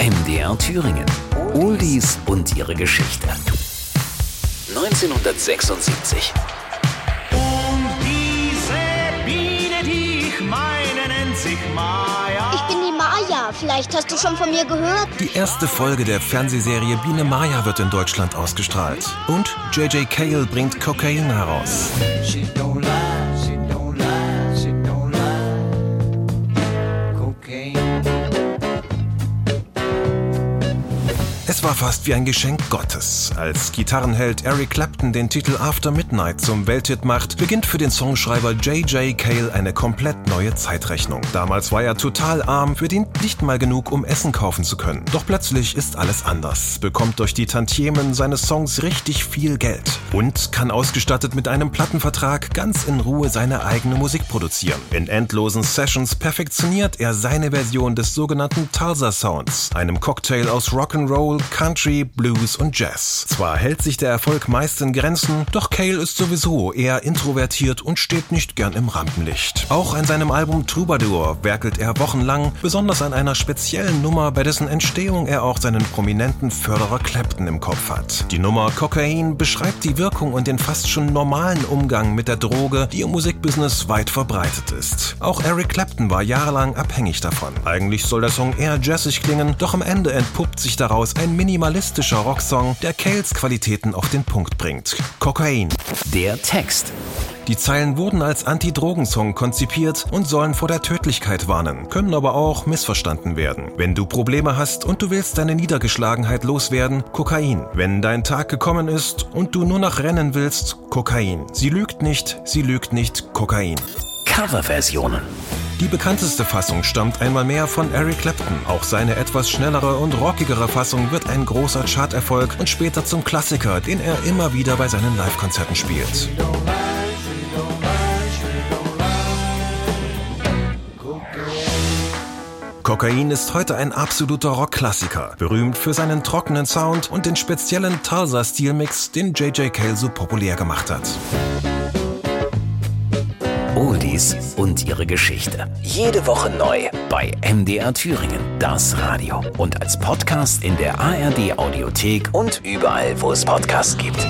MDR Thüringen. Oldies und ihre Geschichte. 1976. Und diese Biene, die ich meine, nennt sich Maya. Ich bin die Maya. Vielleicht hast du schon von mir gehört. Die erste Folge der Fernsehserie Biene Maya wird in Deutschland ausgestrahlt. Und J.J. Cale bringt Kokain heraus. She don't Es war fast wie ein Geschenk Gottes. Als Gitarrenheld Eric Clapton den Titel After Midnight zum Welthit macht, beginnt für den Songschreiber J.J. Cale eine komplett neue Zeitrechnung. Damals war er total arm, verdient nicht mal genug, um Essen kaufen zu können. Doch plötzlich ist alles anders, bekommt durch die Tantiemen seines Songs richtig viel Geld und kann ausgestattet mit einem Plattenvertrag ganz in Ruhe seine eigene Musik produzieren. In endlosen Sessions perfektioniert er seine Version des sogenannten Tulsa Sounds, einem Cocktail aus Rock'n'Roll, Country, Blues und Jazz. Zwar hält sich der Erfolg meist in Grenzen, doch Cale ist sowieso eher introvertiert und steht nicht gern im Rampenlicht. Auch an seinem Album Troubadour werkelt er wochenlang, besonders an einer speziellen Nummer, bei dessen Entstehung er auch seinen prominenten Förderer Clapton im Kopf hat. Die Nummer Cocaine beschreibt die Wirkung und den fast schon normalen Umgang mit der Droge, die im Musikbusiness weit verbreitet ist. Auch Eric Clapton war jahrelang abhängig davon. Eigentlich soll der Song eher jazzig klingen, doch am Ende entpuppt sich daraus ein minimalistischer Rocksong, der Cales Qualitäten auf den Punkt bringt. Kokain. Der Text. Die Zeilen wurden als Anti-Drogen-Song konzipiert und sollen vor der Tödlichkeit warnen, können aber auch missverstanden werden. Wenn du Probleme hast und du willst deine Niedergeschlagenheit loswerden, Kokain. Wenn dein Tag gekommen ist und du nur noch rennen willst, Kokain. Sie lügt nicht, sie lügt nicht, Kokain. Coverversionen. Die bekannteste Fassung stammt einmal mehr von Eric Clapton. Auch seine etwas schnellere und rockigere Fassung wird ein großer Charterfolg und später zum Klassiker, den er immer wieder bei seinen Live-Konzerten spielt. Kokain ist heute ein absoluter Rockklassiker, berühmt für seinen trockenen Sound und den speziellen Tulsa-Stilmix, den J.J. Cale so populär gemacht hat. Oldies und ihre Geschichte. Jede Woche neu bei MDR Thüringen, das Radio. Und als Podcast in der ARD Audiothek und überall, wo es Podcasts gibt.